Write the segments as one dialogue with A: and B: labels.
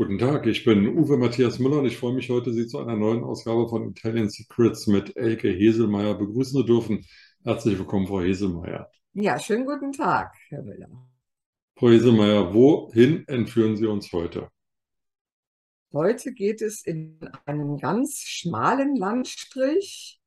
A: Guten Tag, ich bin Uwe Matthias Müller und ich freue mich heute, Sie zu einer neuen Ausgabe von Italian Secrets mit Elke Heselmeier begrüßen zu dürfen. Herzlich willkommen, Frau Heselmeier.
B: Ja, schönen guten Tag, Herr Müller.
A: Frau Heselmeier, wohin entführen Sie uns heute?
B: Heute geht es in einen ganz schmalen Landstrich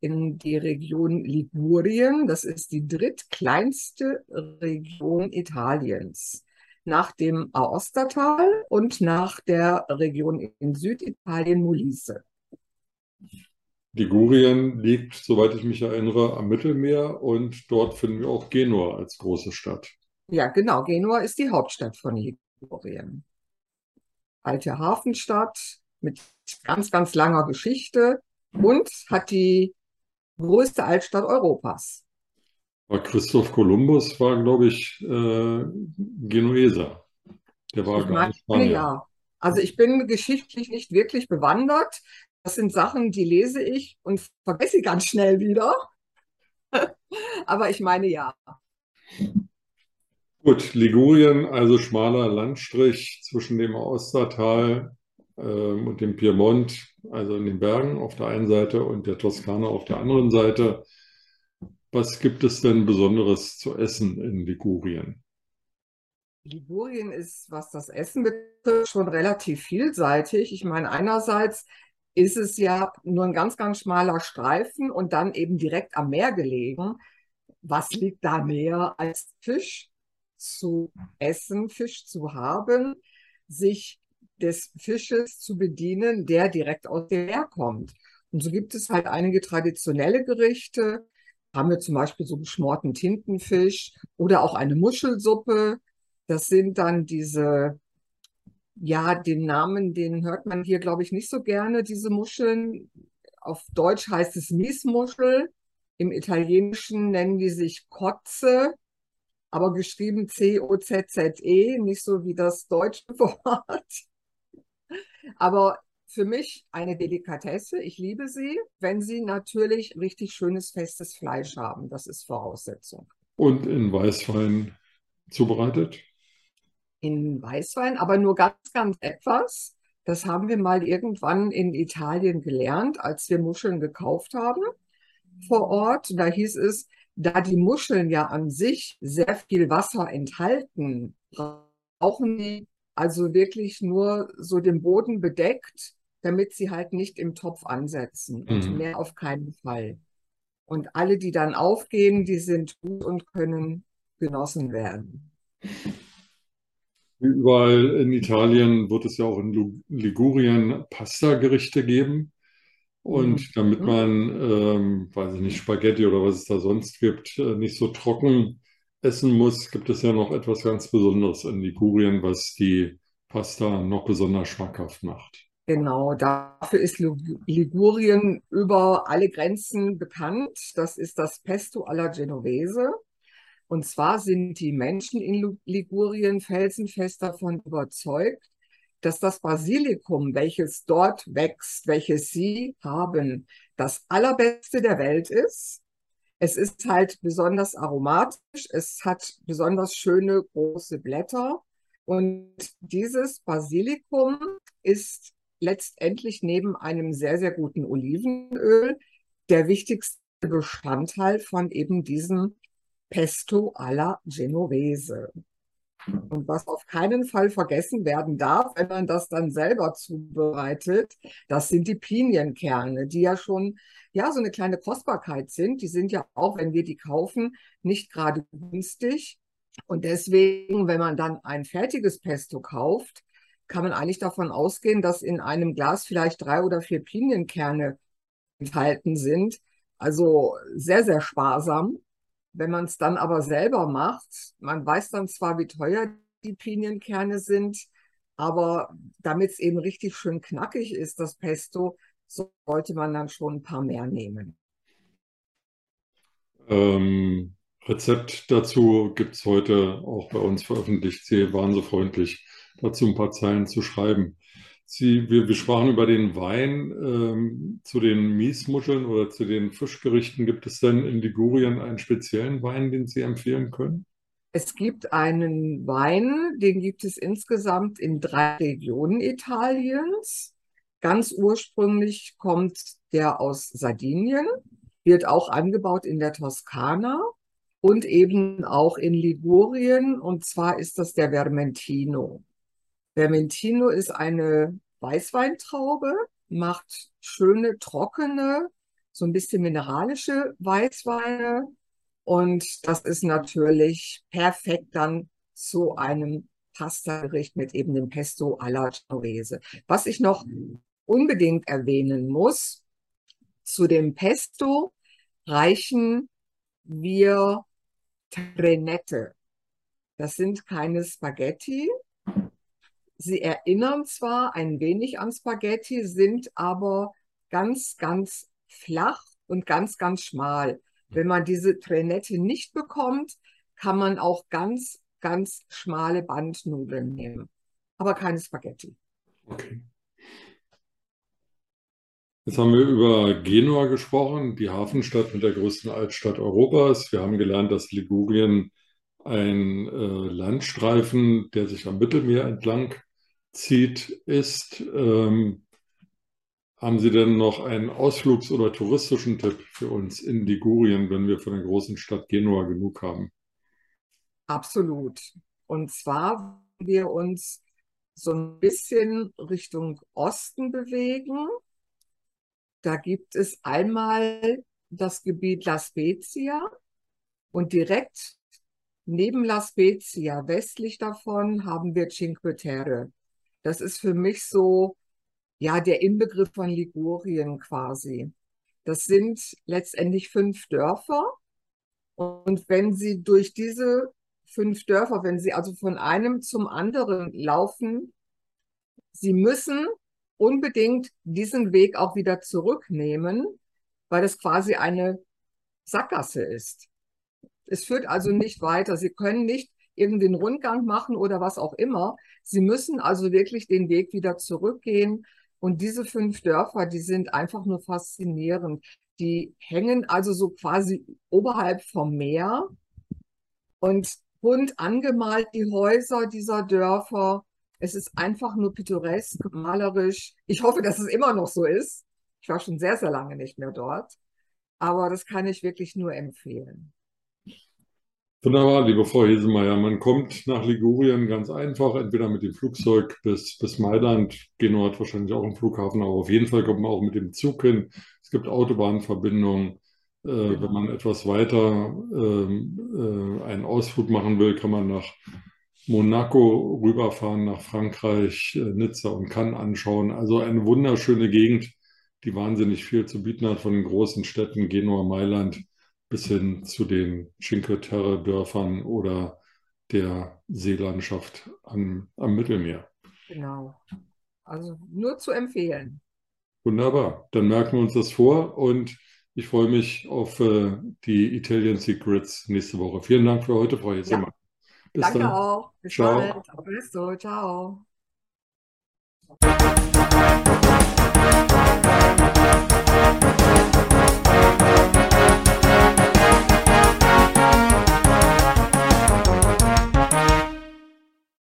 B: in die Region Ligurien. Das ist die drittkleinste Region Italiens nach dem Aostatal und nach der Region in Süditalien Molise.
A: Ligurien liegt, soweit ich mich erinnere, am Mittelmeer und dort finden wir auch Genua als große Stadt.
B: Ja, genau. Genua ist die Hauptstadt von Ligurien. Alte Hafenstadt mit ganz, ganz langer Geschichte und hat die größte Altstadt Europas.
A: Aber Christoph Kolumbus war, glaube ich, äh, Genueser.
B: Der war ich gar meine, nicht Spanier. Ja. Also ich bin geschichtlich nicht wirklich bewandert. Das sind Sachen, die lese ich und vergesse ganz schnell wieder. Aber ich meine ja.
A: Gut, Ligurien, also schmaler Landstrich zwischen dem Austertal ähm, und dem Piemont, also in den Bergen auf der einen Seite und der Toskana auf der anderen Seite. Was gibt es denn Besonderes zu essen in Ligurien?
B: Ligurien ist, was das Essen betrifft, schon relativ vielseitig. Ich meine, einerseits ist es ja nur ein ganz, ganz schmaler Streifen und dann eben direkt am Meer gelegen. Was liegt da näher als Fisch zu essen, Fisch zu haben, sich des Fisches zu bedienen, der direkt aus dem Meer kommt? Und so gibt es halt einige traditionelle Gerichte, haben wir zum Beispiel so geschmorten Tintenfisch oder auch eine Muschelsuppe. Das sind dann diese, ja, den Namen, den hört man hier, glaube ich, nicht so gerne, diese Muscheln. Auf Deutsch heißt es Miesmuschel. Im Italienischen nennen die sich Kotze, aber geschrieben C-O-Z-Z-E, nicht so wie das deutsche Wort. Aber für mich eine Delikatesse. Ich liebe sie, wenn sie natürlich richtig schönes, festes Fleisch haben. Das ist Voraussetzung.
A: Und in Weißwein zubereitet?
B: In Weißwein, aber nur ganz, ganz etwas. Das haben wir mal irgendwann in Italien gelernt, als wir Muscheln gekauft haben vor Ort. Da hieß es, da die Muscheln ja an sich sehr viel Wasser enthalten, brauchen die also wirklich nur so den Boden bedeckt damit sie halt nicht im Topf ansetzen und mhm. mehr auf keinen Fall. Und alle, die dann aufgehen, die sind gut und können genossen werden.
A: Überall in Italien wird es ja auch in Ligurien Pasta-Gerichte geben. Und mhm. damit man, ähm, weiß ich nicht, Spaghetti oder was es da sonst gibt, äh, nicht so trocken essen muss, gibt es ja noch etwas ganz Besonderes in Ligurien, was die Pasta noch besonders schmackhaft macht.
B: Genau, dafür ist Ligurien über alle Grenzen bekannt. Das ist das Pesto alla Genovese. Und zwar sind die Menschen in Ligurien felsenfest davon überzeugt, dass das Basilikum, welches dort wächst, welches sie haben, das allerbeste der Welt ist. Es ist halt besonders aromatisch, es hat besonders schöne große Blätter. Und dieses Basilikum ist letztendlich neben einem sehr, sehr guten Olivenöl der wichtigste Bestandteil von eben diesem Pesto alla Genovese. Und was auf keinen Fall vergessen werden darf, wenn man das dann selber zubereitet, das sind die Pinienkerne, die ja schon ja so eine kleine Kostbarkeit sind. Die sind ja auch, wenn wir die kaufen, nicht gerade günstig. Und deswegen, wenn man dann ein fertiges Pesto kauft, kann man eigentlich davon ausgehen, dass in einem Glas vielleicht drei oder vier Pinienkerne enthalten sind. Also sehr, sehr sparsam. Wenn man es dann aber selber macht, man weiß dann zwar, wie teuer die Pinienkerne sind, aber damit es eben richtig schön knackig ist, das Pesto, sollte man dann schon ein paar mehr nehmen.
A: Ähm, Rezept dazu gibt es heute auch bei uns veröffentlicht. Sie waren so freundlich, dazu ein paar Zeilen zu schreiben. Sie, wir, wir sprachen über den Wein. Ähm, zu den Miesmuscheln oder zu den Fischgerichten. Gibt es denn in Ligurien einen speziellen Wein, den Sie empfehlen können?
B: Es gibt einen Wein, den gibt es insgesamt in drei Regionen Italiens. Ganz ursprünglich kommt der aus Sardinien, wird auch angebaut in der Toskana und eben auch in Ligurien. Und zwar ist das der Vermentino. Vermentino ist eine Weißweintraube, macht schöne, trockene, so ein bisschen mineralische Weißweine. Und das ist natürlich perfekt dann zu einem Pasta-Gericht mit eben dem Pesto alla Genovese. Was ich noch unbedingt erwähnen muss, zu dem Pesto reichen wir Trenette. Das sind keine Spaghetti. Sie erinnern zwar ein wenig an Spaghetti, sind aber ganz, ganz flach und ganz, ganz schmal. Wenn man diese Trenette nicht bekommt, kann man auch ganz, ganz schmale Bandnudeln nehmen. Aber keine Spaghetti.
A: Okay. Jetzt haben wir über Genua gesprochen, die Hafenstadt mit der größten Altstadt Europas. Wir haben gelernt, dass Ligurien ein äh, Landstreifen, der sich am Mittelmeer entlang zieht, ist. Ähm, haben Sie denn noch einen Ausflugs- oder touristischen Tipp für uns in Ligurien, wenn wir von der großen Stadt Genua genug haben?
B: Absolut. Und zwar wir uns so ein bisschen Richtung Osten bewegen da gibt es einmal das Gebiet La Spezia und direkt neben La Spezia, westlich davon, haben wir Cinque Terre. Das ist für mich so, ja, der Inbegriff von Ligurien quasi. Das sind letztendlich fünf Dörfer. Und wenn Sie durch diese fünf Dörfer, wenn Sie also von einem zum anderen laufen, Sie müssen unbedingt diesen Weg auch wieder zurücknehmen, weil es quasi eine Sackgasse ist. Es führt also nicht weiter. Sie können nicht irgendeinen Rundgang machen oder was auch immer. Sie müssen also wirklich den Weg wieder zurückgehen. Und diese fünf Dörfer, die sind einfach nur faszinierend. Die hängen also so quasi oberhalb vom Meer und bunt angemalt die Häuser dieser Dörfer. Es ist einfach nur pittoresk, malerisch. Ich hoffe, dass es immer noch so ist. Ich war schon sehr, sehr lange nicht mehr dort. Aber das kann ich wirklich nur empfehlen.
A: Wunderbar, liebe Frau Hesemeyer. Man kommt nach Ligurien ganz einfach, entweder mit dem Flugzeug bis, bis Mailand. Genua hat wahrscheinlich auch einen Flughafen, aber auf jeden Fall kommt man auch mit dem Zug hin. Es gibt Autobahnverbindungen. Äh. Wenn man etwas weiter ähm, äh, einen Ausflug machen will, kann man nach Monaco rüberfahren nach Frankreich, äh, Nizza und Cannes anschauen. Also eine wunderschöne Gegend, die wahnsinnig viel zu bieten hat von den großen Städten Genua, Mailand bis hin zu den Cinque Terre-Dörfern oder der Seelandschaft am, am Mittelmeer.
B: Genau. Also nur zu empfehlen.
A: Wunderbar. Dann merken wir uns das vor und ich freue mich auf äh, die Italian Secrets nächste Woche. Vielen Dank für heute, Frau Jetzema.
B: Ja. Bis Danke dann. auch. Bis ciao. bald. Auf Ciao.